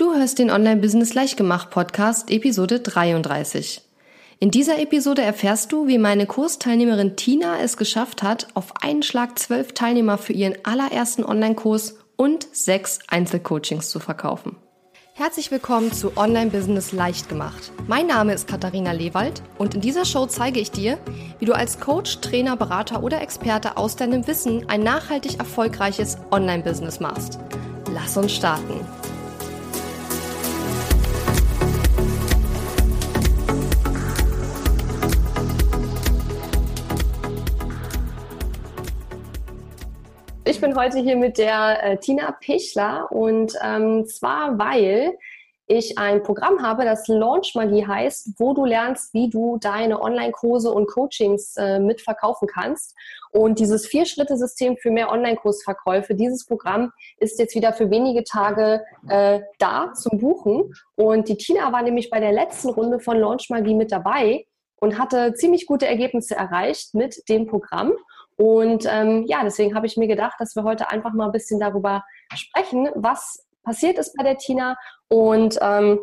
Du hörst den Online-Business Leichtgemacht Podcast Episode 33. In dieser Episode erfährst du, wie meine Kursteilnehmerin Tina es geschafft hat, auf einen Schlag zwölf Teilnehmer für ihren allerersten Online-Kurs und sechs Einzelcoachings zu verkaufen. Herzlich willkommen zu Online-Business Leichtgemacht. Mein Name ist Katharina Lewald und in dieser Show zeige ich dir, wie du als Coach, Trainer, Berater oder Experte aus deinem Wissen ein nachhaltig erfolgreiches Online-Business machst. Lass uns starten. Ich bin heute hier mit der äh, Tina Pichler und ähm, zwar, weil ich ein Programm habe, das Launch Magie heißt, wo du lernst, wie du deine Online-Kurse und Coachings äh, mitverkaufen kannst. Und dieses Vier-Schritte-System für mehr Online-Kursverkäufe, dieses Programm ist jetzt wieder für wenige Tage äh, da zum Buchen. Und die Tina war nämlich bei der letzten Runde von Launch Magie mit dabei und hatte ziemlich gute Ergebnisse erreicht mit dem Programm. Und ähm, ja, deswegen habe ich mir gedacht, dass wir heute einfach mal ein bisschen darüber sprechen, was passiert ist bei der Tina und ähm,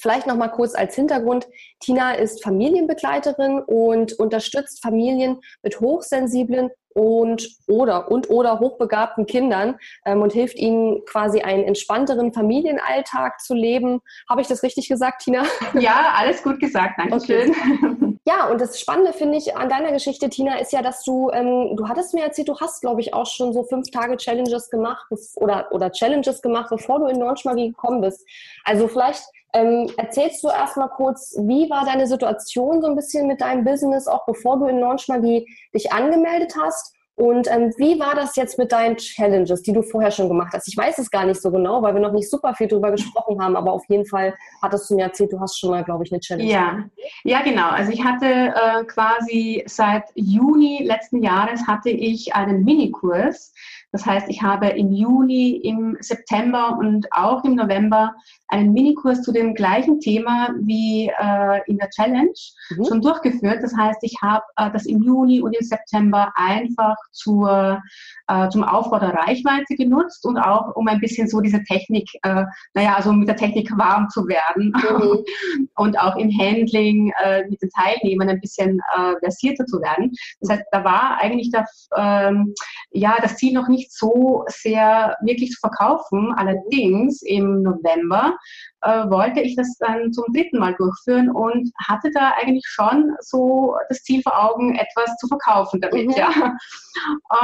Vielleicht noch mal kurz als Hintergrund. Tina ist Familienbegleiterin und unterstützt Familien mit hochsensiblen und oder und oder hochbegabten Kindern ähm, und hilft ihnen quasi einen entspannteren Familienalltag zu leben. Habe ich das richtig gesagt, Tina? Ja, alles gut gesagt. Dankeschön. Okay. Ja, und das Spannende finde ich an deiner Geschichte, Tina, ist ja, dass du, ähm, du hattest mir erzählt, du hast, glaube ich, auch schon so fünf Tage Challenges gemacht oder, oder Challenges gemacht, bevor du in Launch Magie gekommen bist. Also vielleicht ähm, erzählst du erstmal kurz, wie war deine Situation so ein bisschen mit deinem Business, auch bevor du in Launch Magie dich angemeldet hast? Und ähm, wie war das jetzt mit deinen Challenges, die du vorher schon gemacht hast? Ich weiß es gar nicht so genau, weil wir noch nicht super viel drüber gesprochen haben, aber auf jeden Fall hattest du mir erzählt, du hast schon mal, glaube ich, eine Challenge. Ja, ja genau. Also ich hatte äh, quasi seit Juni letzten Jahres hatte ich einen Minikurs das heißt, ich habe im Juli, im September und auch im November einen Minikurs zu dem gleichen Thema wie äh, in der Challenge mhm. schon durchgeführt. Das heißt, ich habe äh, das im Juni und im September einfach zur, äh, zum Aufbau der Reichweite genutzt und auch um ein bisschen so diese Technik, äh, naja, also mit der Technik warm zu werden mhm. und auch im Handling äh, mit den Teilnehmern ein bisschen äh, versierter zu werden. Das heißt, da war eigentlich das, ähm, ja, das Ziel noch nicht nicht so sehr wirklich zu verkaufen. Allerdings im November äh, wollte ich das dann zum dritten Mal durchführen und hatte da eigentlich schon so das Ziel vor Augen, etwas zu verkaufen damit. Mhm. Ja.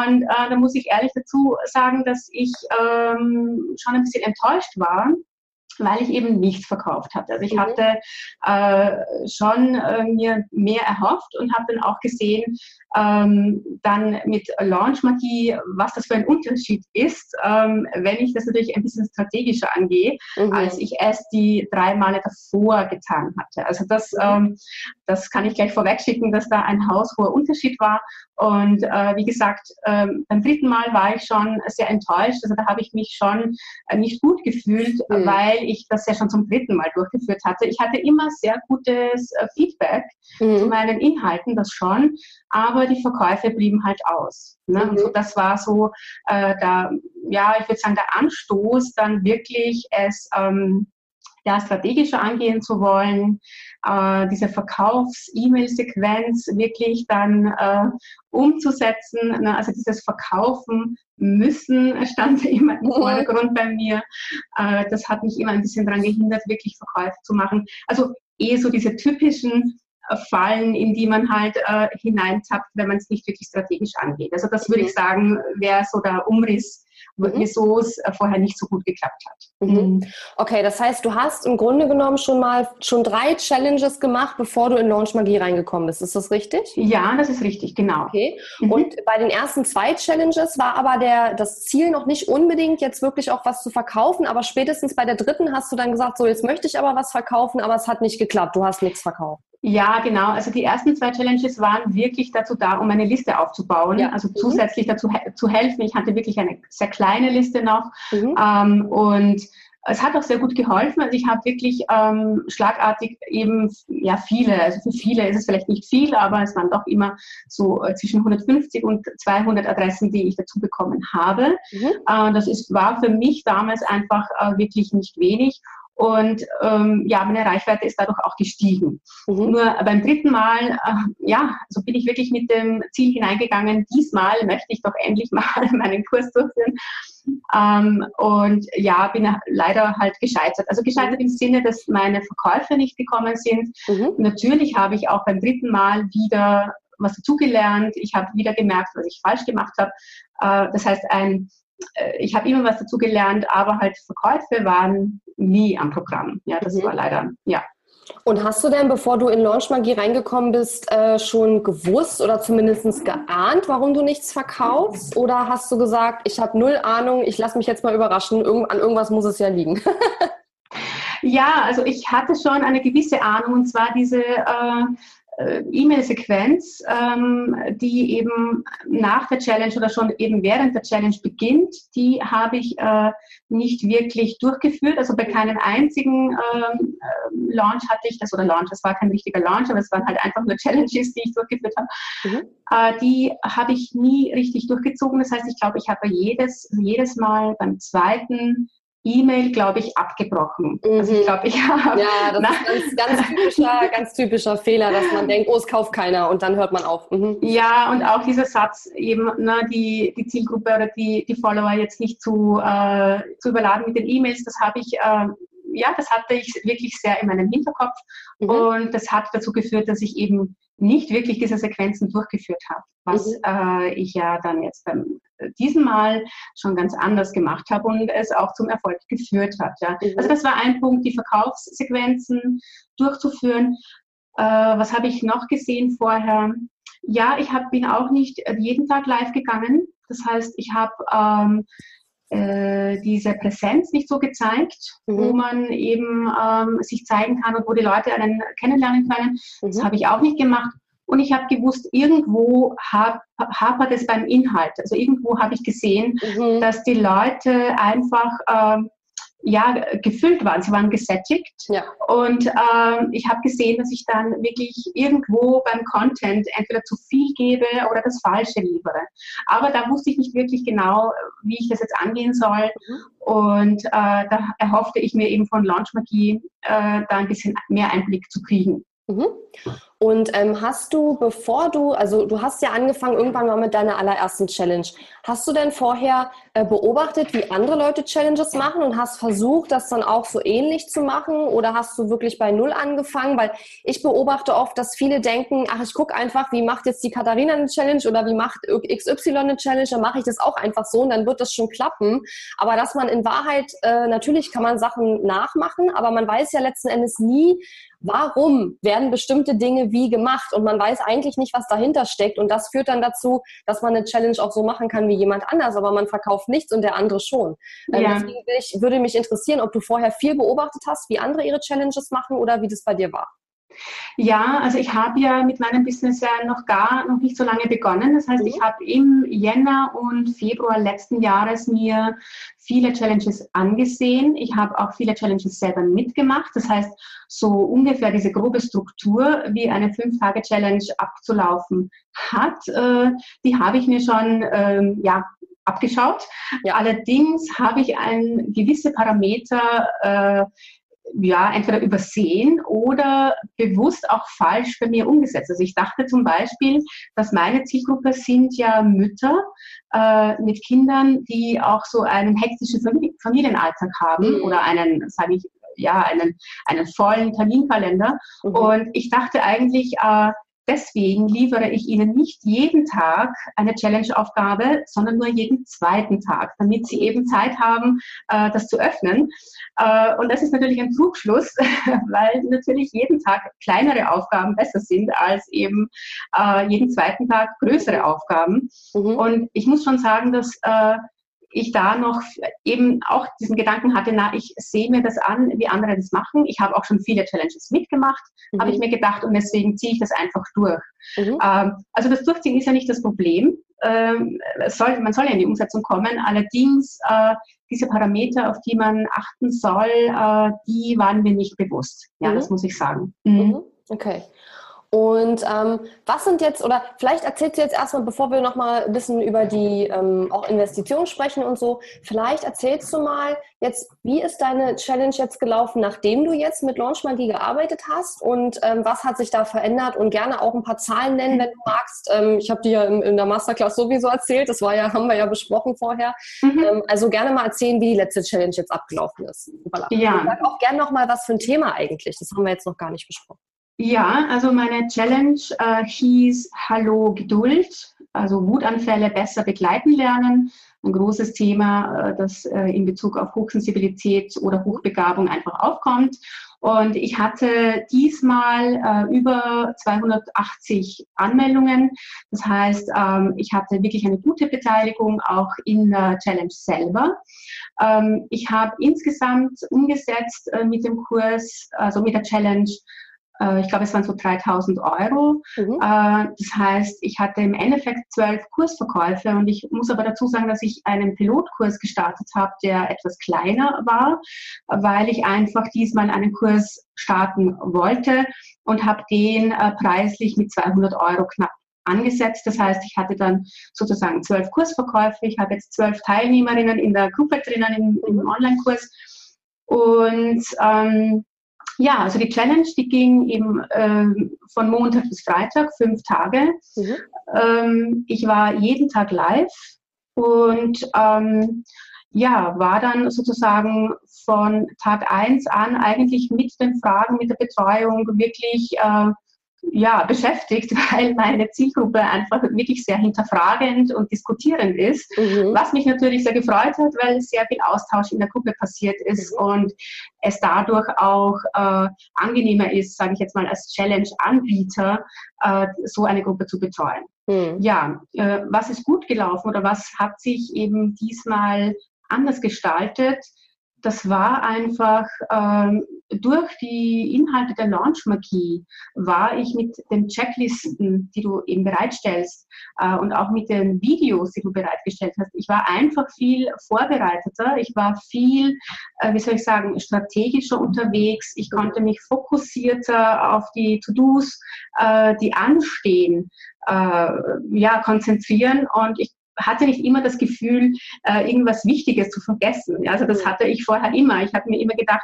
Und äh, da muss ich ehrlich dazu sagen, dass ich ähm, schon ein bisschen enttäuscht war weil ich eben nichts verkauft hatte. Also ich mhm. hatte äh, schon äh, mir mehr erhofft und habe dann auch gesehen, ähm, dann mit Launch Magie, was das für ein Unterschied ist, ähm, wenn ich das natürlich ein bisschen strategischer angehe, mhm. als ich es die drei Male davor getan hatte. Also das, mhm. ähm, das kann ich gleich vorwegschicken, dass da ein haushoher Unterschied war. Und äh, wie gesagt, ähm, beim dritten Mal war ich schon sehr enttäuscht. Also da habe ich mich schon äh, nicht gut gefühlt, mhm. weil ich das ja schon zum dritten Mal durchgeführt hatte. Ich hatte immer sehr gutes äh, Feedback mhm. zu meinen Inhalten, das schon, aber die Verkäufe blieben halt aus. Ne? Mhm. Und so, das war so, äh, da, ja, ich würde sagen, der Anstoß, dann wirklich es ähm, ja, strategischer angehen zu wollen, äh, diese Verkaufs-E-Mail-Sequenz wirklich dann äh, umzusetzen. Ne? Also dieses Verkaufen müssen stand immer im. Vordergrund bei mir. Äh, das hat mich immer ein bisschen daran gehindert, wirklich Verkäufe zu machen. Also eh so diese typischen äh, Fallen, in die man halt äh, hineintappt, wenn man es nicht wirklich strategisch angeht. Also das würde ich sagen, wäre so der Umriss. Wieso es äh, vorher nicht so gut geklappt hat. Mhm. mhm. Okay, das heißt, du hast im Grunde genommen schon mal schon drei Challenges gemacht, bevor du in Launch Magie reingekommen bist. Ist das richtig? Ja, das ist richtig, genau. Okay. Mhm. Und bei den ersten zwei Challenges war aber der, das Ziel noch nicht unbedingt jetzt wirklich auch was zu verkaufen, aber spätestens bei der dritten hast du dann gesagt, so jetzt möchte ich aber was verkaufen, aber es hat nicht geklappt. Du hast nichts verkauft. Ja, genau. Also die ersten zwei Challenges waren wirklich dazu da, um eine Liste aufzubauen, ja. also mhm. zusätzlich dazu zu helfen. Ich hatte wirklich eine sehr kleine Liste noch mhm. ähm, und es hat auch sehr gut geholfen. Also ich habe wirklich ähm, schlagartig eben, ja, viele, also für viele ist es vielleicht nicht viel, aber es waren doch immer so äh, zwischen 150 und 200 Adressen, die ich dazu bekommen habe. Mhm. Äh, das ist, war für mich damals einfach äh, wirklich nicht wenig. Und ähm, ja, meine Reichweite ist dadurch auch gestiegen. Mhm. Nur beim dritten Mal, äh, ja, so bin ich wirklich mit dem Ziel hineingegangen, diesmal möchte ich doch endlich mal meinen Kurs durchführen. Ähm, und ja, bin leider halt gescheitert. Also gescheitert im Sinne, dass meine Verkäufe nicht gekommen sind. Mhm. Natürlich habe ich auch beim dritten Mal wieder was dazugelernt. Ich habe wieder gemerkt, was ich falsch gemacht habe. Äh, das heißt, ein ich habe immer was dazu gelernt, aber halt Verkäufe waren nie am Programm. Ja, das mhm. war leider, ja. Und hast du denn, bevor du in Launchmagie reingekommen bist, äh, schon gewusst oder zumindest geahnt, warum du nichts verkaufst? Oder hast du gesagt, ich habe null Ahnung, ich lasse mich jetzt mal überraschen, Irgend, an irgendwas muss es ja liegen? ja, also ich hatte schon eine gewisse Ahnung und zwar diese äh, äh, E-Mail-Sequenz, ähm, die eben nach der Challenge oder schon eben während der Challenge beginnt, die habe ich äh, nicht wirklich durchgeführt. Also bei keinem einzigen ähm, äh, Launch hatte ich das, oder Launch, das war kein richtiger Launch, aber es waren halt einfach nur Challenges, die ich durchgeführt habe. Mhm. Äh, die habe ich nie richtig durchgezogen. Das heißt, ich glaube, ich habe jedes, jedes Mal beim zweiten E-Mail, glaube ich, abgebrochen. Mhm. Also ich glaube, ich habe. Ja, das ist ganz, ganz, typischer, ganz typischer Fehler, dass man denkt, oh, es kauft keiner und dann hört man auf. Mhm. Ja, und auch dieser Satz, eben ne, die, die Zielgruppe oder die, die Follower jetzt nicht zu, äh, zu überladen mit den E-Mails, das habe ich äh, ja, das hatte ich wirklich sehr in meinem Hinterkopf mhm. und das hat dazu geführt, dass ich eben nicht wirklich diese Sequenzen durchgeführt habe, was mhm. äh, ich ja dann jetzt beim äh, diesem Mal schon ganz anders gemacht habe und es auch zum Erfolg geführt hat. Ja. Mhm. Also das war ein Punkt, die Verkaufssequenzen durchzuführen. Äh, was habe ich noch gesehen vorher? Ja, ich hab, bin auch nicht jeden Tag live gegangen. Das heißt, ich habe ähm, äh, diese Präsenz nicht so gezeigt, mhm. wo man eben ähm, sich zeigen kann und wo die Leute einen kennenlernen können. Mhm. Das habe ich auch nicht gemacht. Und ich habe gewusst, irgendwo hap, hapert es beim Inhalt. Also irgendwo habe ich gesehen, mhm. dass die Leute einfach ähm, ja, gefüllt waren. Sie waren gesättigt. Ja. Und ähm, ich habe gesehen, dass ich dann wirklich irgendwo beim Content entweder zu viel gebe oder das Falsche liefere. Aber da wusste ich nicht wirklich genau, wie ich das jetzt angehen soll. Mhm. Und äh, da erhoffte ich mir eben von Launchmagie äh, da ein bisschen mehr Einblick zu kriegen. Mhm. Und ähm, hast du, bevor du, also du hast ja angefangen irgendwann mal mit deiner allerersten Challenge. Hast du denn vorher äh, beobachtet, wie andere Leute Challenges machen und hast versucht, das dann auch so ähnlich zu machen? Oder hast du wirklich bei Null angefangen? Weil ich beobachte oft, dass viele denken, ach, ich gucke einfach, wie macht jetzt die Katharina eine Challenge oder wie macht XY eine Challenge, dann mache ich das auch einfach so und dann wird das schon klappen. Aber dass man in Wahrheit, äh, natürlich kann man Sachen nachmachen, aber man weiß ja letzten Endes nie, warum werden bestimmte Dinge wie gemacht und man weiß eigentlich nicht, was dahinter steckt und das führt dann dazu, dass man eine Challenge auch so machen kann wie jemand anders, aber man verkauft nichts und der andere schon. Ähm, ja. Deswegen würde mich interessieren, ob du vorher viel beobachtet hast, wie andere ihre Challenges machen oder wie das bei dir war. Ja, also ich habe ja mit meinem Business ja noch gar noch nicht so lange begonnen. Das heißt, mhm. ich habe im Jänner und Februar letzten Jahres mir viele Challenges angesehen. Ich habe auch viele Challenges selber mitgemacht. Das heißt, so ungefähr diese grobe Struktur, wie eine Fünf-Tage-Challenge abzulaufen hat, äh, die habe ich mir schon ähm, ja, abgeschaut. Ja. Allerdings habe ich ein gewisse Parameter äh, ja, entweder übersehen oder bewusst auch falsch bei mir umgesetzt. Also ich dachte zum Beispiel, dass meine Zielgruppe sind ja Mütter äh, mit Kindern, die auch so einen hektischen Familienalltag haben mhm. oder einen, sage ich, ja, einen, einen vollen Terminkalender. Mhm. Und ich dachte eigentlich, äh, Deswegen liefere ich Ihnen nicht jeden Tag eine Challenge-Aufgabe, sondern nur jeden zweiten Tag, damit Sie eben Zeit haben, äh, das zu öffnen. Äh, und das ist natürlich ein Trugschluss, weil natürlich jeden Tag kleinere Aufgaben besser sind als eben äh, jeden zweiten Tag größere Aufgaben. Mhm. Und ich muss schon sagen, dass ich da noch eben auch diesen Gedanken hatte, na, ich sehe mir das an, wie andere das machen. Ich habe auch schon viele Challenges mitgemacht, mhm. habe ich mir gedacht, und deswegen ziehe ich das einfach durch. Mhm. Ähm, also das Durchziehen ist ja nicht das Problem. ähm, soll, man soll ja in die Umsetzung kommen. Allerdings äh, diese Parameter, auf die man achten soll, äh, die waren mir nicht bewusst. Ja, mhm. das muss ich sagen. Mhm. mhm. Okay. Und ähm, was sind jetzt, oder vielleicht erzählst du jetzt erstmal, bevor wir nochmal ein bisschen über die ähm, auch Investitionen sprechen und so, vielleicht erzählst du mal jetzt, wie ist deine Challenge jetzt gelaufen, nachdem du jetzt mit Launch Magie gearbeitet hast und ähm, was hat sich da verändert und gerne auch ein paar Zahlen nennen, wenn du magst. Ähm, ich habe dir ja in, in, der Masterclass sowieso erzählt, das war ja, haben wir ja besprochen vorher. Mhm. Ähm, also gerne mal erzählen, wie die letzte Challenge jetzt abgelaufen ist. Ja. Und sag auch gerne nochmal, was für ein Thema eigentlich, das haben wir jetzt noch gar nicht besprochen. Ja, also meine Challenge äh, hieß Hallo Geduld, also Wutanfälle besser begleiten lernen. Ein großes Thema, äh, das äh, in Bezug auf Hochsensibilität oder Hochbegabung einfach aufkommt. Und ich hatte diesmal äh, über 280 Anmeldungen. Das heißt, ähm, ich hatte wirklich eine gute Beteiligung auch in der Challenge selber. Ähm, ich habe insgesamt umgesetzt äh, mit dem Kurs, also mit der Challenge, ich glaube, es waren so 3000 Euro. Mhm. Äh, das heißt, ich hatte im Endeffekt zwölf Kursverkäufe und ich muss aber dazu sagen, dass ich einen Pilotkurs gestartet habe, der etwas kleiner war, weil ich einfach diesmal einen Kurs starten wollte und habe den äh, preislich mit 200 Euro knapp angesetzt. Das heißt, ich hatte dann sozusagen zwölf Kursverkäufe. Ich habe jetzt zwölf Teilnehmerinnen in der Gruppe drinnen im, im Online-Kurs. Und ähm, ja, also die Challenge, die ging eben ähm, von Montag bis Freitag, fünf Tage. Mhm. Ähm, ich war jeden Tag live und ähm, ja, war dann sozusagen von Tag eins an eigentlich mit den Fragen, mit der Betreuung wirklich äh, ja, beschäftigt, weil meine Zielgruppe einfach wirklich sehr hinterfragend und diskutierend ist, mhm. was mich natürlich sehr gefreut hat, weil sehr viel Austausch in der Gruppe passiert ist mhm. und es dadurch auch äh, angenehmer ist, sage ich jetzt mal als Challenge-Anbieter, äh, so eine Gruppe zu betreuen. Mhm. Ja, äh, was ist gut gelaufen oder was hat sich eben diesmal anders gestaltet? Das war einfach ähm, durch die Inhalte der Launch-Magie war ich mit den Checklisten, die du eben bereitstellst äh, und auch mit den Videos, die du bereitgestellt hast, ich war einfach viel vorbereiteter, ich war viel, äh, wie soll ich sagen, strategischer unterwegs, ich konnte mich fokussierter auf die To-Dos, äh, die anstehen, äh, ja, konzentrieren. Und ich hatte nicht immer das Gefühl, äh, irgendwas Wichtiges zu vergessen. Also das hatte ich vorher immer. Ich habe mir immer gedacht,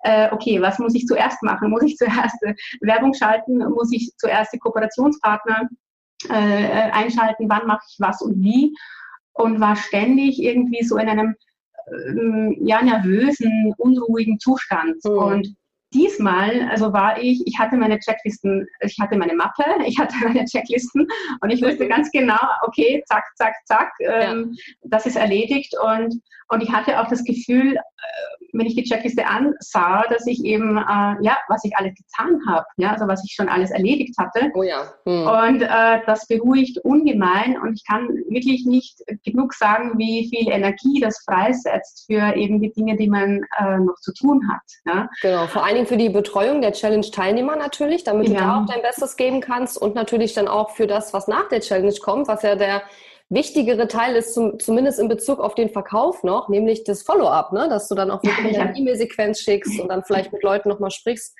äh, okay, was muss ich zuerst machen? Muss ich zuerst äh, Werbung schalten? Muss ich zuerst die Kooperationspartner äh, einschalten? Wann mache ich was und wie? Und war ständig irgendwie so in einem ähm, ja, nervösen, unruhigen Zustand. Mhm. Und diesmal, also war ich, ich hatte meine Checklisten, ich hatte meine Mappe, ich hatte meine Checklisten und ich wusste ganz genau, okay, zack, zack, zack, ähm, ja. das ist erledigt und, und ich hatte auch das Gefühl, äh, wenn ich die Checkliste ansah, dass ich eben, äh, ja, was ich alles getan habe, ja, also was ich schon alles erledigt hatte. Oh ja. Hm. Und äh, das beruhigt ungemein und ich kann wirklich nicht genug sagen, wie viel Energie das freisetzt für eben die Dinge, die man äh, noch zu tun hat. Ja. Genau, vor allen Dingen für die Betreuung der Challenge-Teilnehmer natürlich, damit ja. du da auch dein Bestes geben kannst und natürlich dann auch für das, was nach der Challenge kommt, was ja der wichtigere Teil ist zum, zumindest in Bezug auf den Verkauf noch, nämlich das Follow-up, ne? dass du dann auch wirklich ja. eine E-Mail-Sequenz schickst und dann vielleicht mit Leuten nochmal sprichst.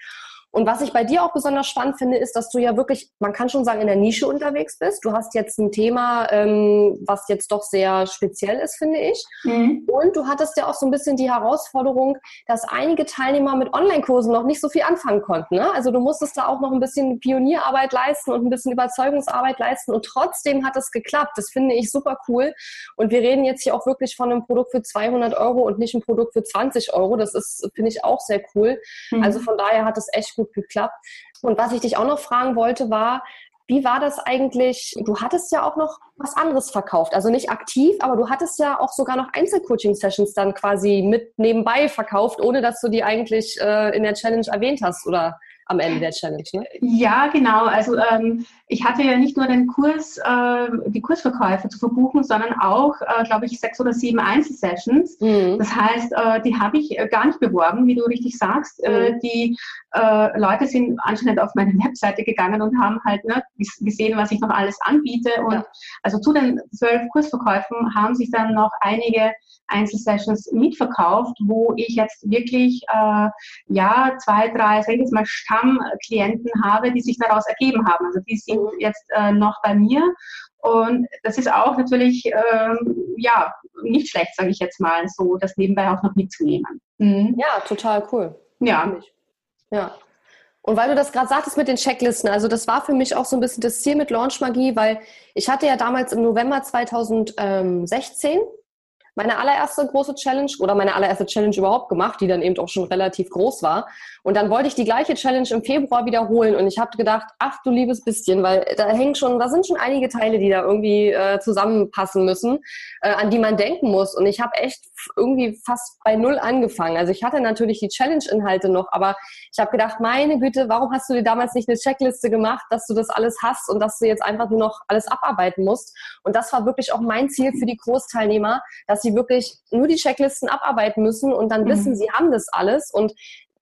Und was ich bei dir auch besonders spannend finde, ist, dass du ja wirklich, man kann schon sagen, in der Nische unterwegs bist. Du hast jetzt ein Thema, ähm, was jetzt doch sehr speziell ist, finde ich. Mhm. Und du hattest ja auch so ein bisschen die Herausforderung, dass einige Teilnehmer mit Online-Kursen noch nicht so viel anfangen konnten. Ne? Also du musstest da auch noch ein bisschen Pionierarbeit leisten und ein bisschen Überzeugungsarbeit leisten. Und trotzdem hat es geklappt. Das finde ich super cool. Und wir reden jetzt hier auch wirklich von einem Produkt für 200 Euro und nicht ein Produkt für 20 Euro. Das ist, finde ich, auch sehr cool. Mhm. Also von daher hat es echt gut geklappt. Und was ich dich auch noch fragen wollte, war, wie war das eigentlich? Du hattest ja auch noch was anderes verkauft, also nicht aktiv, aber du hattest ja auch sogar noch Einzelcoaching-Sessions dann quasi mit nebenbei verkauft, ohne dass du die eigentlich äh, in der Challenge erwähnt hast, oder? am Ende der Challenge, ne? Ja, genau. Also ähm, ich hatte ja nicht nur den Kurs, äh, die Kursverkäufe zu verbuchen, sondern auch, äh, glaube ich, sechs oder sieben Einzelsessions. Mhm. Das heißt, äh, die habe ich äh, gar nicht beworben, wie du richtig sagst. Äh, mhm. die äh, Leute sind anscheinend auf meine Webseite gegangen und haben halt ne, gesehen, was ich noch alles anbiete. Und ja. also zu den zwölf Kursverkäufen haben sich dann noch einige Einzelsessions mitverkauft, wo ich jetzt wirklich äh, ja zwei, drei, sag ich jetzt mal Stammklienten habe, die sich daraus ergeben haben. Also die sind jetzt äh, noch bei mir und das ist auch natürlich ähm, ja nicht schlecht, sage ich jetzt mal, so das nebenbei auch noch mitzunehmen. Mhm. Ja, total cool. Ja. Ja. Und weil du das gerade sagtest mit den Checklisten, also das war für mich auch so ein bisschen das Ziel mit Launch Magie, weil ich hatte ja damals im November 2016 meine allererste große Challenge oder meine allererste Challenge überhaupt gemacht, die dann eben auch schon relativ groß war. Und dann wollte ich die gleiche Challenge im Februar wiederholen und ich habe gedacht, ach du liebes bisschen, weil da hängen schon, da sind schon einige Teile, die da irgendwie äh, zusammenpassen müssen, äh, an die man denken muss. Und ich habe echt irgendwie fast bei null angefangen. Also ich hatte natürlich die Challenge-Inhalte noch, aber ich habe gedacht, meine Güte, warum hast du dir damals nicht eine Checkliste gemacht, dass du das alles hast und dass du jetzt einfach nur noch alles abarbeiten musst? Und das war wirklich auch mein Ziel für die Großteilnehmer, dass sie wirklich nur die Checklisten abarbeiten müssen und dann mhm. wissen, sie haben das alles. Und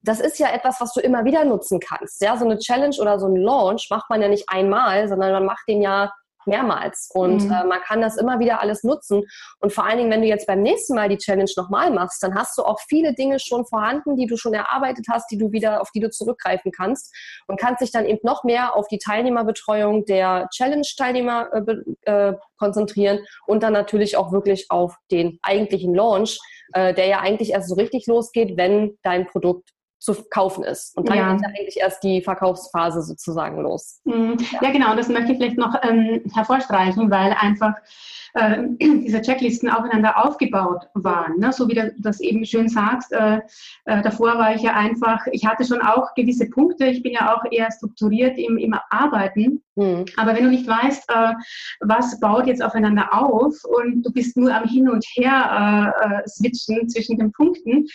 das ist ja etwas, was du immer wieder nutzen kannst. Ja, so eine Challenge oder so ein Launch macht man ja nicht einmal, sondern man macht den ja mehrmals. Und mhm. äh, man kann das immer wieder alles nutzen. Und vor allen Dingen, wenn du jetzt beim nächsten Mal die Challenge nochmal machst, dann hast du auch viele Dinge schon vorhanden, die du schon erarbeitet hast, die du wieder, auf die du zurückgreifen kannst und kannst dich dann eben noch mehr auf die Teilnehmerbetreuung der Challenge-Teilnehmer äh, äh, konzentrieren und dann natürlich auch wirklich auf den eigentlichen Launch, äh, der ja eigentlich erst so richtig losgeht, wenn dein Produkt zu kaufen ist. Und dann ja. geht ja eigentlich erst die Verkaufsphase sozusagen los. Mhm. Ja. ja, genau, das möchte ich vielleicht noch ähm, hervorstreichen, weil einfach äh, diese Checklisten aufeinander aufgebaut waren. Ne? So wie du das eben schön sagst, äh, äh, davor war ich ja einfach, ich hatte schon auch gewisse Punkte, ich bin ja auch eher strukturiert im, im Arbeiten. Mhm. Aber wenn du nicht weißt, äh, was baut jetzt aufeinander auf und du bist nur am Hin und Her äh, äh, switchen zwischen den Punkten,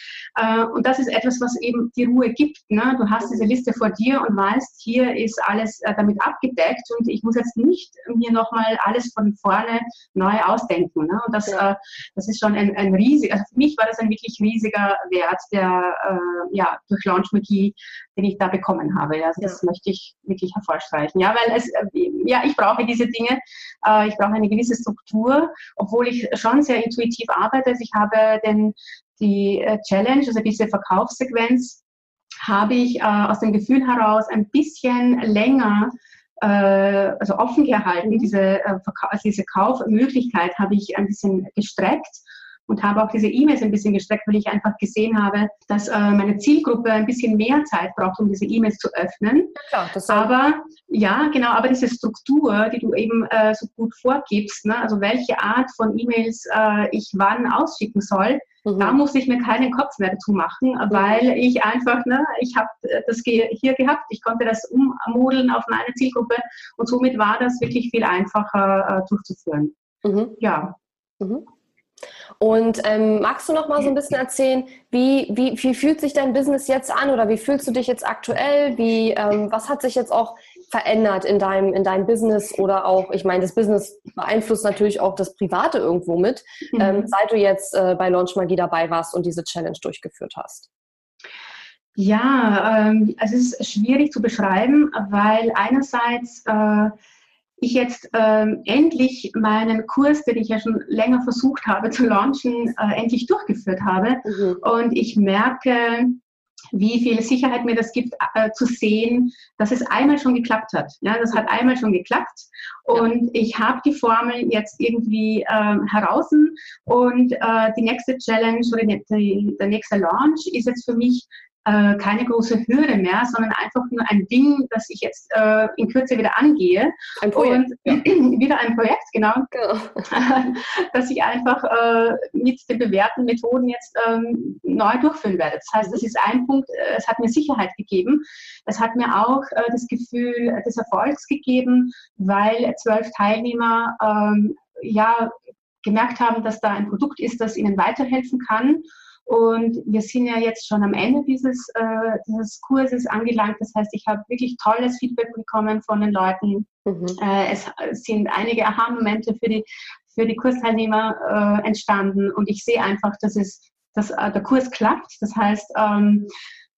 und das ist etwas, was eben die Ruhe gibt. Ne? Du hast diese Liste vor dir und weißt, hier ist alles damit abgedeckt und ich muss jetzt nicht mir nochmal alles von vorne neu ausdenken. Ne? Und das, ja. äh, das ist schon ein, ein riesiger, also für mich war das ein wirklich riesiger Wert, der äh, ja durch Launchmagie, den ich da bekommen habe. Also ja. das möchte ich wirklich hervorstreichen. Ja, weil es, äh, ja, ich brauche diese Dinge. Äh, ich brauche eine gewisse Struktur, obwohl ich schon sehr intuitiv arbeite. Also ich habe den, die äh, Challenge, also diese Verkaufssequenz, habe ich äh, aus dem Gefühl heraus ein bisschen länger äh, also offen gehalten. Diese, äh, also diese Kaufmöglichkeit habe ich ein bisschen gestreckt und habe auch diese E-Mails ein bisschen gestreckt, weil ich einfach gesehen habe, dass äh, meine Zielgruppe ein bisschen mehr Zeit braucht, um diese E-Mails zu öffnen. Ja, aber ja, genau, aber diese Struktur, die du eben äh, so gut vorgibst, ne, also welche Art von E-Mails äh, ich wann ausschicken soll, Mhm. Da musste ich mir keinen Kopf mehr dazu machen, mhm. weil ich einfach, ne, ich habe das hier gehabt, ich konnte das ummodeln auf meine Zielgruppe und somit war das wirklich viel einfacher äh, durchzuführen. Mhm. Ja. Mhm. Und ähm, magst du noch mal so ein bisschen erzählen, wie, wie, wie fühlt sich dein Business jetzt an oder wie fühlst du dich jetzt aktuell? Wie, ähm, was hat sich jetzt auch verändert in deinem, in deinem Business oder auch, ich meine, das Business beeinflusst natürlich auch das Private irgendwo mit, mhm. ähm, seit du jetzt äh, bei Launch Magie dabei warst und diese Challenge durchgeführt hast? Ja, ähm, es ist schwierig zu beschreiben, weil einerseits äh, ich jetzt ähm, endlich meinen Kurs, den ich ja schon länger versucht habe zu launchen, äh, endlich durchgeführt habe. Mhm. Und ich merke, wie viel Sicherheit mir das gibt, äh, zu sehen, dass es einmal schon geklappt hat. Ja, das hat einmal schon geklappt und ja. ich habe die Formel jetzt irgendwie äh, heraus und äh, die nächste Challenge oder die, die, der nächste Launch ist jetzt für mich äh, keine große Hürde mehr, sondern einfach nur ein Ding, das ich jetzt äh, in Kürze wieder angehe. Ein Projekt. Und ja. wieder ein Projekt, genau. genau. dass ich einfach äh, mit den bewährten Methoden jetzt ähm, neu durchführen werde. Das heißt, das ist ein Punkt, äh, es hat mir Sicherheit gegeben. Es hat mir auch äh, das Gefühl des Erfolgs gegeben, weil zwölf Teilnehmer ähm, ja gemerkt haben, dass da ein Produkt ist, das ihnen weiterhelfen kann Und wir sind ja jetzt schon am Ende dieses, äh, dieses Kurses angelangt. Das heißt, ich habe wirklich tolles Feedback bekommen von den Leuten. Mhm. Äh, es sind einige Aha-Momente für die, für die Kursteilnehmer äh, entstanden. Und ich sehe einfach, dass, es, dass äh, der Kurs klappt. Das heißt, ähm,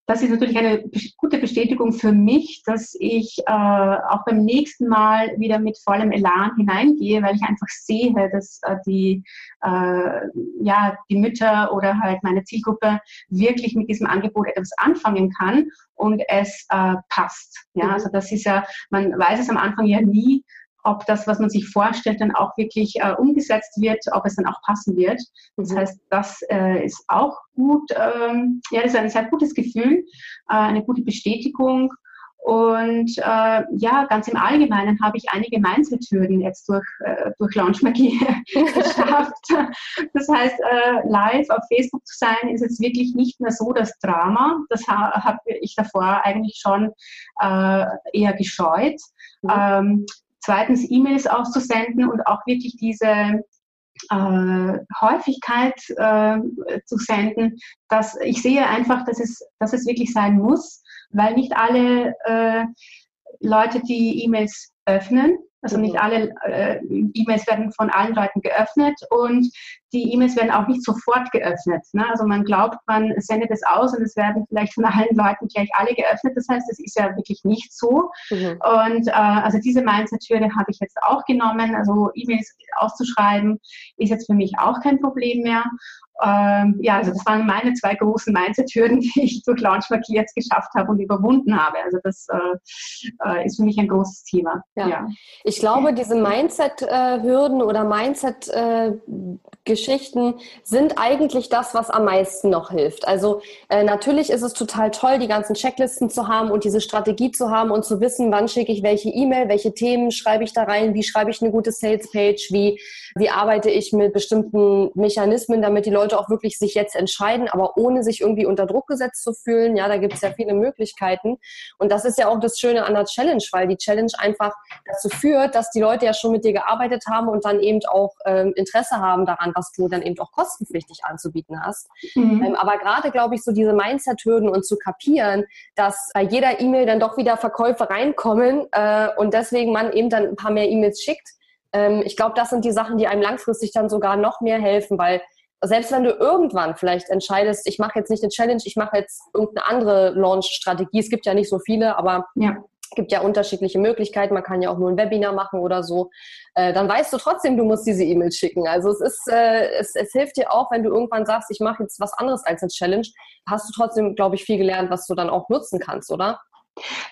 das ist natürlich eine gute Bestätigung für mich, dass ich äh, auch beim nächsten Mal wieder mit vollem Elan hineingehe, weil ich einfach sehe, dass äh, die, äh, ja, die Mütter oder halt meine Zielgruppe wirklich mit diesem Angebot etwas anfangen kann und es äh, passt. Ja, mhm. also das ist ja, man weiß es am Anfang ja nie, ob das, was man sich vorstellt, dann auch wirklich äh, umgesetzt wird, ob es dann auch passen wird. Das mhm. heißt, das äh, ist auch gut, ähm, ja, das ist ein sehr gutes Gefühl, äh, eine gute Bestätigung. Und äh, ja, ganz im Allgemeinen habe ich einige Mindset-Hürden jetzt durch, äh, durch Launchmagie geschafft. Das heißt, äh, live auf Facebook zu sein, ist jetzt wirklich nicht mehr so das Drama. Das ha habe ich davor eigentlich schon äh, eher gescheut. Mhm. Ähm, Zweitens E-Mails auszusenden und auch wirklich diese äh, Häufigkeit äh, zu senden, dass ich sehe einfach, dass es, dass es wirklich sein muss, weil nicht alle äh, Leute die E-Mails öffnen also nicht alle äh, E-Mails werden von allen Leuten geöffnet und die E-Mails werden auch nicht sofort geöffnet. Ne? Also man glaubt, man sendet es aus und es werden vielleicht von allen Leuten gleich alle geöffnet. Das heißt, es ist ja wirklich nicht so. Mhm. Und äh, also diese Mindset-Hürde habe ich jetzt auch genommen. Also E-Mails auszuschreiben ist jetzt für mich auch kein Problem mehr. Ähm, ja, also das waren meine zwei großen Mindset-Hürden, die ich durch Launchmark jetzt geschafft habe und überwunden habe. Also das äh, äh, ist für mich ein großes Thema. Ja. ja. Ich glaube, diese Mindset-Hürden oder Mindset-Geschichten sind eigentlich das, was am meisten noch hilft. Also äh, natürlich ist es total toll, die ganzen Checklisten zu haben und diese Strategie zu haben und zu wissen, wann schicke ich welche E-Mail, welche Themen schreibe ich da rein, wie schreibe ich eine gute Sales-Page, wie, wie arbeite ich mit bestimmten Mechanismen, damit die Leute Leute auch wirklich sich jetzt entscheiden, aber ohne sich irgendwie unter Druck gesetzt zu fühlen. Ja, da gibt es ja viele Möglichkeiten. Und das ist ja auch das Schöne an der Challenge, weil die Challenge einfach dazu führt, dass die Leute ja schon mit dir gearbeitet haben und dann eben auch ähm, Interesse haben daran, was du dann eben auch kostenpflichtig anzubieten hast. Mhm. Ähm, aber gerade, glaube ich, so diese Mindset-Hürden und zu kapieren, dass bei jeder E-Mail dann doch wieder Verkäufe reinkommen äh, und deswegen man eben dann ein paar mehr E-Mails schickt, ähm, ich glaube, das sind die Sachen, die einem langfristig dann sogar noch mehr helfen, weil selbst wenn du irgendwann vielleicht entscheidest, ich mache jetzt nicht eine Challenge, ich mache jetzt irgendeine andere Launch-Strategie, es gibt ja nicht so viele, aber ja. Es gibt ja unterschiedliche Möglichkeiten, man kann ja auch nur ein Webinar machen oder so, äh, dann weißt du trotzdem, du musst diese E-Mails schicken. Also es ist, äh, es, es hilft dir auch, wenn du irgendwann sagst, ich mache jetzt was anderes als eine Challenge, hast du trotzdem, glaube ich, viel gelernt, was du dann auch nutzen kannst, oder?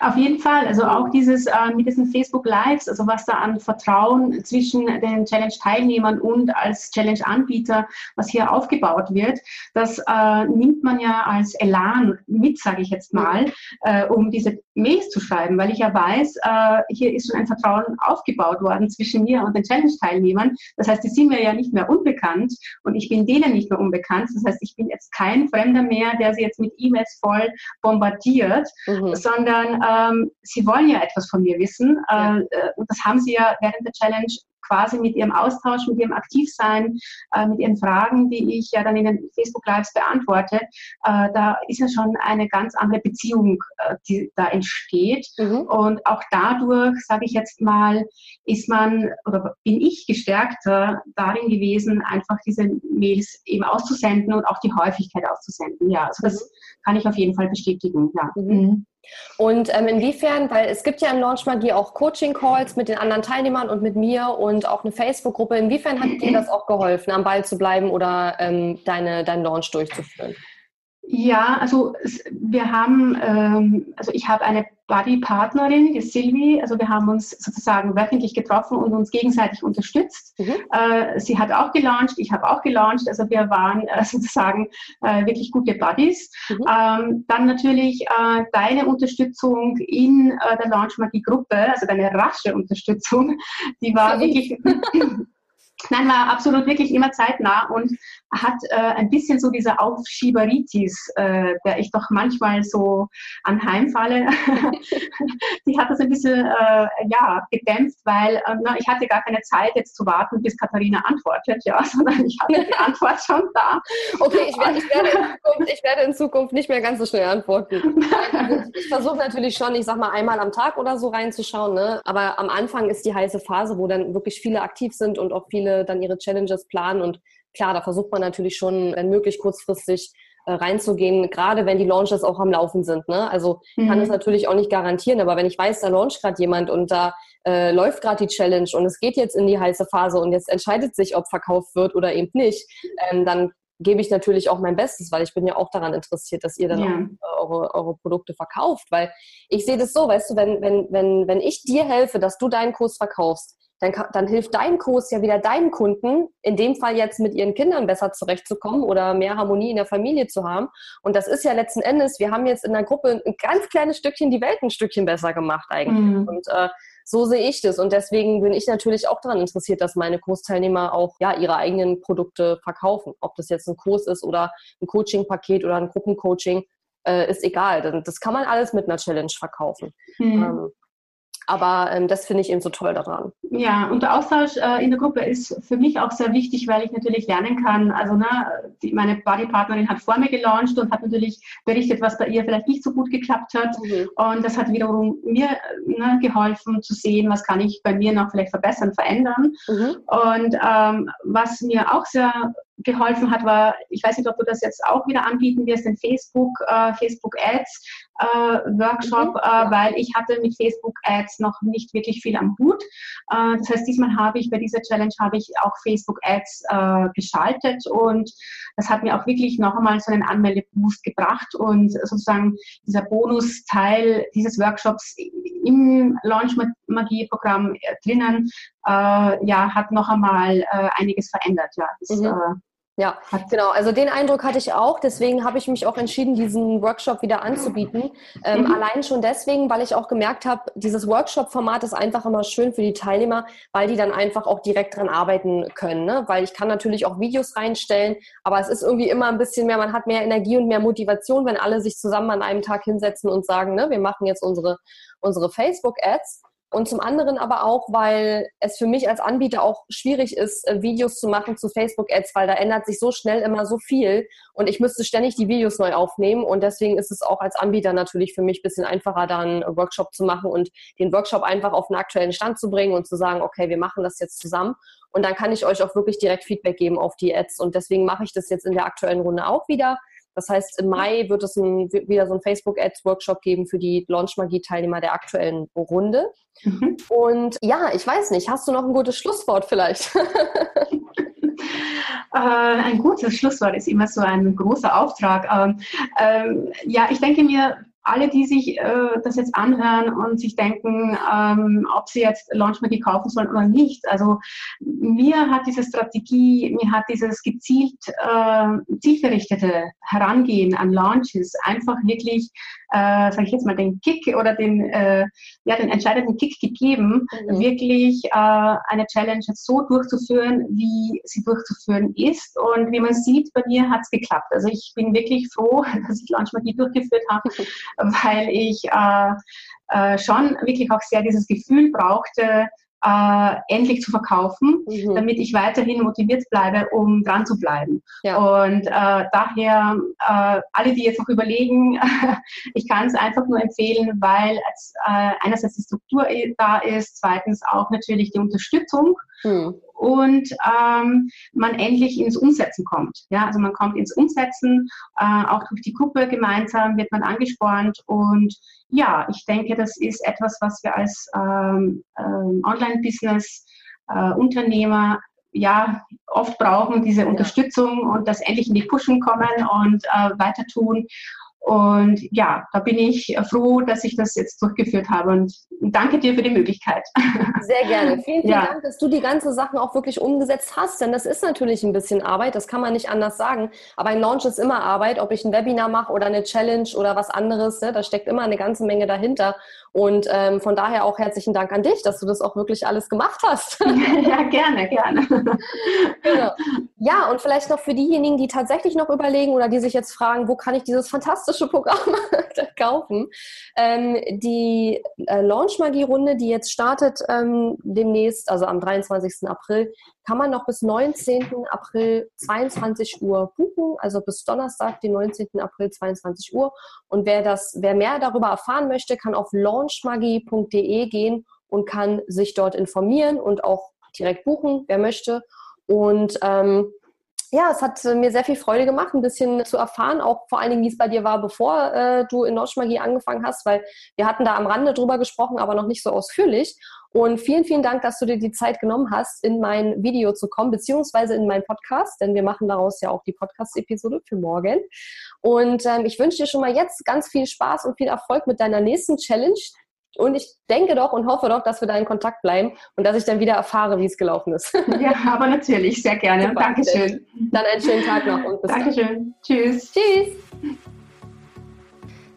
Auf jeden Fall, also auch dieses äh, mit diesen Facebook Lives, also was da an Vertrauen zwischen den Challenge-Teilnehmern und als Challenge-Anbieter, was hier aufgebaut wird, das äh, nimmt man ja als Elan mit, sage ich jetzt mal, äh, um diese Mails zu schreiben, weil ich ja weiß, äh, hier ist schon ein Vertrauen aufgebaut worden zwischen mir und den Challenge-Teilnehmern. Das heißt, die sind mir ja nicht mehr unbekannt und ich bin denen nicht mehr unbekannt. Das heißt, ich bin jetzt kein Fremder mehr, der sie jetzt mit E-Mails voll bombardiert, mhm. sondern ähm, sie wollen ja etwas von mir wissen. Ja. Äh, äh, und das haben sie ja während der Challenge quasi mit ihrem Austausch, mit ihrem Aktivsein, äh, mit ihren Fragen, die ich ja dann in den Facebook Lives beantworte, äh, da ist ja schon eine ganz andere Beziehung, äh, die da entsteht. Mhm. Und auch dadurch, sage ich jetzt mal, ist man oder bin ich gestärkter darin gewesen, einfach diese Mails eben auszusenden und auch die Häufigkeit auszusenden. Ja, also das mhm. kann ich auf jeden Fall bestätigen. Ja. Mhm. Und ähm, inwiefern, weil es gibt ja in Launch Magie auch Coaching-Calls mit den anderen Teilnehmern und mit mir und auch eine Facebook-Gruppe. Inwiefern hat dir das auch geholfen, am Ball zu bleiben oder ähm, deine, deinen Launch durchzuführen? Ja, also wir haben, ähm, also ich habe eine Buddy-Partnerin, die Sylvie. Also wir haben uns sozusagen wöchentlich getroffen und uns gegenseitig unterstützt. Mhm. Äh, sie hat auch gelauncht, ich habe auch gelauncht. Also wir waren äh, sozusagen äh, wirklich gute Buddies. Mhm. Ähm, dann natürlich äh, deine Unterstützung in äh, der Launch Magie Gruppe, also deine rasche Unterstützung, die war wirklich Nein, war absolut wirklich immer zeitnah und hat äh, ein bisschen so diese Aufschieberitis, äh, der ich doch manchmal so anheimfalle. die hat das ein bisschen äh, ja, gedämpft, weil äh, na, ich hatte gar keine Zeit jetzt zu warten, bis Katharina antwortet, ja, sondern ich hatte die Antwort schon da. Okay, ich werde, ich, werde Zukunft, ich werde, in Zukunft, nicht mehr ganz so schnell antworten. ich versuche natürlich schon, ich sag mal, einmal am Tag oder so reinzuschauen, ne? aber am Anfang ist die heiße Phase, wo dann wirklich viele aktiv sind und auch viele dann ihre Challenges planen und klar, da versucht man natürlich schon, wenn möglich, kurzfristig äh, reinzugehen, gerade wenn die Launches auch am Laufen sind. Ne? Also mhm. kann es natürlich auch nicht garantieren, aber wenn ich weiß, da launcht gerade jemand und da äh, läuft gerade die Challenge und es geht jetzt in die heiße Phase und jetzt entscheidet sich, ob verkauft wird oder eben nicht, ähm, dann gebe ich natürlich auch mein Bestes, weil ich bin ja auch daran interessiert, dass ihr dann ja. auch, äh, eure, eure Produkte verkauft. Weil ich sehe das so, weißt du, wenn, wenn, wenn, wenn ich dir helfe, dass du deinen Kurs verkaufst, dann, dann hilft dein Kurs ja wieder deinen Kunden, in dem Fall jetzt mit ihren Kindern besser zurechtzukommen oder mehr Harmonie in der Familie zu haben. Und das ist ja letzten Endes, wir haben jetzt in der Gruppe ein ganz kleines Stückchen die Welt ein Stückchen besser gemacht eigentlich. Mhm. Und äh, so sehe ich das. Und deswegen bin ich natürlich auch daran interessiert, dass meine Kursteilnehmer auch ja, ihre eigenen Produkte verkaufen. Ob das jetzt ein Kurs ist oder ein Coaching-Paket oder ein Gruppencoaching, äh, ist egal. Das kann man alles mit einer Challenge verkaufen. Mhm. Ähm, aber ähm, das finde ich eben so toll daran. Ja, und der Austausch äh, in der Gruppe ist für mich auch sehr wichtig, weil ich natürlich lernen kann. Also ne, die, meine Bodypartnerin hat vor mir gelauncht und hat natürlich berichtet, was bei ihr vielleicht nicht so gut geklappt hat. Mhm. Und das hat wiederum mir ne, geholfen zu sehen, was kann ich bei mir noch vielleicht verbessern, verändern. Mhm. Und ähm, was mir auch sehr geholfen hat, war, ich weiß nicht, ob du das jetzt auch wieder anbieten wirst, den Facebook, äh, Facebook Ads äh, Workshop, mhm. äh, weil ich hatte mit Facebook Ads noch nicht wirklich viel am Hut. Äh, das heißt, diesmal habe ich bei dieser Challenge habe ich auch Facebook Ads äh, geschaltet und das hat mir auch wirklich noch einmal so einen Anmeldeboost gebracht und sozusagen dieser Bonusteil dieses Workshops im Launch Magie Programm äh, drinnen, äh, ja, hat noch einmal einiges verändert. Ja, das, mhm. Ja, genau. Also den Eindruck hatte ich auch. Deswegen habe ich mich auch entschieden, diesen Workshop wieder anzubieten. Ähm, mhm. Allein schon deswegen, weil ich auch gemerkt habe, dieses Workshop-Format ist einfach immer schön für die Teilnehmer, weil die dann einfach auch direkt dran arbeiten können. Ne? Weil ich kann natürlich auch Videos reinstellen, aber es ist irgendwie immer ein bisschen mehr, man hat mehr Energie und mehr Motivation, wenn alle sich zusammen an einem Tag hinsetzen und sagen, ne, wir machen jetzt unsere, unsere Facebook-Ads. Und zum anderen aber auch, weil es für mich als Anbieter auch schwierig ist, äh, Videos zu machen zu Facebook-Ads, weil da ändert sich so schnell immer so viel und ich müsste ständig die Videos neu aufnehmen und deswegen ist es auch als Anbieter natürlich für mich ein bisschen einfacher, da einen Workshop zu machen und den Workshop einfach auf einen aktuellen Stand zu bringen und zu sagen, okay, wir machen das jetzt zusammen. Und dann kann ich euch auch wirklich direkt Feedback geben auf die Ads und deswegen mache ich das jetzt in der aktuellen Runde auch wieder das heißt, im Mai wird es ein, wieder so einen Facebook-Ads-Workshop geben für die Launch-Magie-Teilnehmer der aktuellen Runde. Mhm. Und ja, ich weiß nicht, hast du noch ein gutes Schlusswort vielleicht? Äh, ein gutes Schlusswort ist immer so ein großer Auftrag. Ähm, ähm, ja, ich denke mir, alle, die sich äh, das jetzt anhören und sich denken, ähm, ob sie jetzt Launchmagie kaufen sollen oder nicht. Also mir hat diese Strategie, mir hat dieses gezielt äh, zielgerichtete Herangehen an Launches einfach wirklich, äh, sage ich jetzt mal, den Kick oder den, äh, ja, den entscheidenden Kick gegeben, mhm. wirklich äh, eine Challenge so durchzuführen, wie sie durchzuführen ist. Und wie man sieht, bei mir hat es geklappt. Also ich bin wirklich froh, dass ich Launchmagie durchgeführt habe. weil ich äh, äh, schon wirklich auch sehr dieses Gefühl brauchte, äh, endlich zu verkaufen, mhm. damit ich weiterhin motiviert bleibe, um dran zu bleiben. Ja. Und äh, daher, äh, alle, die jetzt noch überlegen, ich kann es einfach nur empfehlen, weil äh, einerseits die Struktur da ist, zweitens auch natürlich die Unterstützung. Mhm und ähm, man endlich ins Umsetzen kommt. Ja, also man kommt ins Umsetzen, äh, auch durch die Gruppe gemeinsam wird man angespornt und ja, ich denke, das ist etwas, was wir als ähm, ähm, Online-Business-Unternehmer äh, ja oft brauchen, diese Unterstützung und das endlich in die Pushen kommen und äh, weiter tun. Und ja, da bin ich froh, dass ich das jetzt durchgeführt habe und danke dir für die Möglichkeit. Sehr gerne. Vielen, vielen ja. Dank, dass du die ganzen Sachen auch wirklich umgesetzt hast, denn das ist natürlich ein bisschen Arbeit, das kann man nicht anders sagen. Aber ein Launch ist immer Arbeit, ob ich ein Webinar mache oder eine Challenge oder was anderes, ne? da steckt immer eine ganze Menge dahinter. Und ähm, von daher auch herzlichen Dank an dich, dass du das auch wirklich alles gemacht hast. ja, gerne, gerne. genau. Ja, und vielleicht noch für diejenigen, die tatsächlich noch überlegen oder die sich jetzt fragen, wo kann ich dieses fantastische Programm kaufen? Ähm, die äh, Launch-Magie-Runde, die jetzt startet ähm, demnächst, also am 23. April, kann man noch bis 19. April 22 Uhr buchen, also bis Donnerstag, den 19. April 22 Uhr. Und wer das, wer mehr darüber erfahren möchte, kann auf launchmagie.de gehen und kann sich dort informieren und auch direkt buchen, wer möchte. Und ähm, ja, es hat mir sehr viel Freude gemacht, ein bisschen zu erfahren, auch vor allen Dingen, wie es bei dir war, bevor äh, du in Launchmagie angefangen hast, weil wir hatten da am Rande drüber gesprochen, aber noch nicht so ausführlich. Und vielen, vielen Dank, dass du dir die Zeit genommen hast, in mein Video zu kommen, beziehungsweise in meinen Podcast, denn wir machen daraus ja auch die Podcast-Episode für morgen. Und ähm, ich wünsche dir schon mal jetzt ganz viel Spaß und viel Erfolg mit deiner nächsten Challenge. Und ich denke doch und hoffe doch, dass wir da in Kontakt bleiben und dass ich dann wieder erfahre, wie es gelaufen ist. Ja, aber natürlich, sehr gerne. Super. Dankeschön. Dann einen schönen Tag noch und bis Dankeschön. Dann. Tschüss. Tschüss.